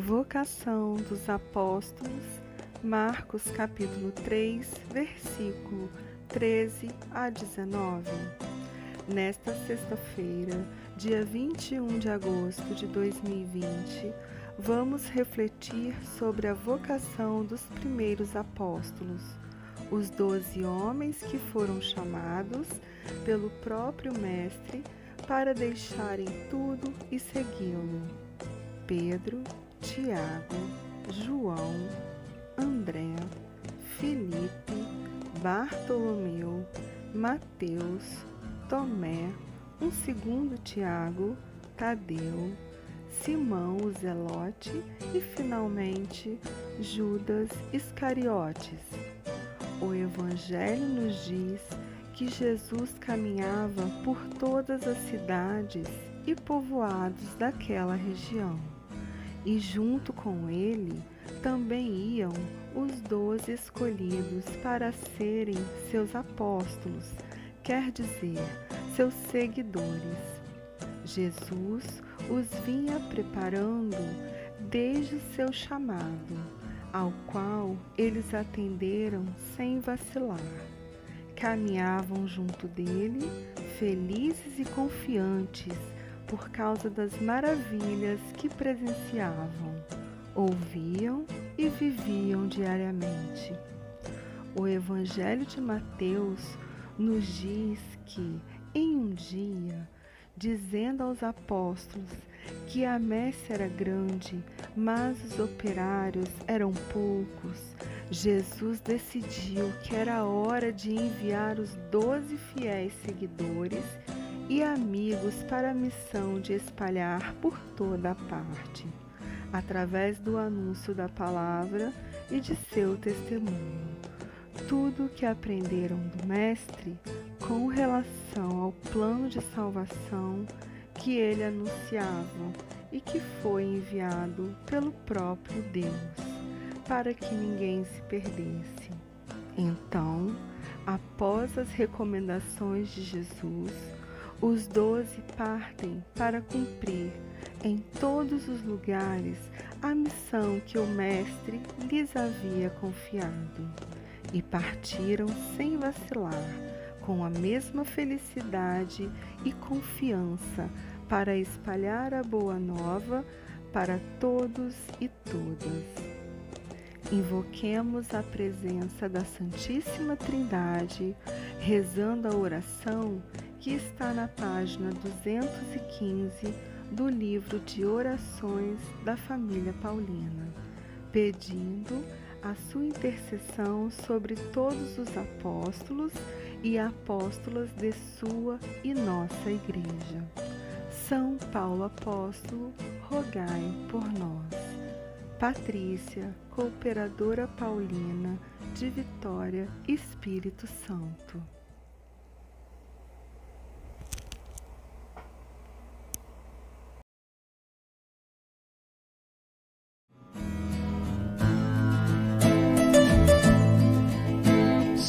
Vocação dos Apóstolos, Marcos capítulo 3, versículo 13 a 19. Nesta sexta-feira, dia 21 de agosto de 2020, vamos refletir sobre a vocação dos primeiros apóstolos, os doze homens que foram chamados pelo próprio Mestre para deixarem tudo e segui-lo. Pedro, Tiago, João, André, Felipe, Bartolomeu, Mateus, Tomé, um segundo Tiago, Tadeu, Simão o Zelote e finalmente Judas Iscariotes. O Evangelho nos diz que Jesus caminhava por todas as cidades e povoados daquela região. E junto com ele também iam os doze escolhidos para serem seus apóstolos, quer dizer, seus seguidores. Jesus os vinha preparando desde o seu chamado, ao qual eles atenderam sem vacilar. Caminhavam junto dele, felizes e confiantes por causa das maravilhas que presenciavam, ouviam e viviam diariamente. O Evangelho de Mateus nos diz que, em um dia, dizendo aos apóstolos que a messe era grande, mas os operários eram poucos, Jesus decidiu que era hora de enviar os doze fiéis seguidores e amigos para a missão de espalhar por toda a parte, através do anúncio da palavra e de seu testemunho, tudo o que aprenderam do Mestre com relação ao plano de salvação que ele anunciava e que foi enviado pelo próprio Deus, para que ninguém se perdesse. Então, após as recomendações de Jesus, os doze partem para cumprir em todos os lugares a missão que o Mestre lhes havia confiado. E partiram sem vacilar, com a mesma felicidade e confiança para espalhar a boa nova para todos e todas. Invoquemos a presença da Santíssima Trindade, rezando a oração que está na página 215 do livro de orações da família Paulina, pedindo a sua intercessão sobre todos os apóstolos e apóstolas de sua e nossa Igreja. São Paulo Apóstolo, rogai por nós. Patrícia, cooperadora paulina de Vitória, Espírito Santo.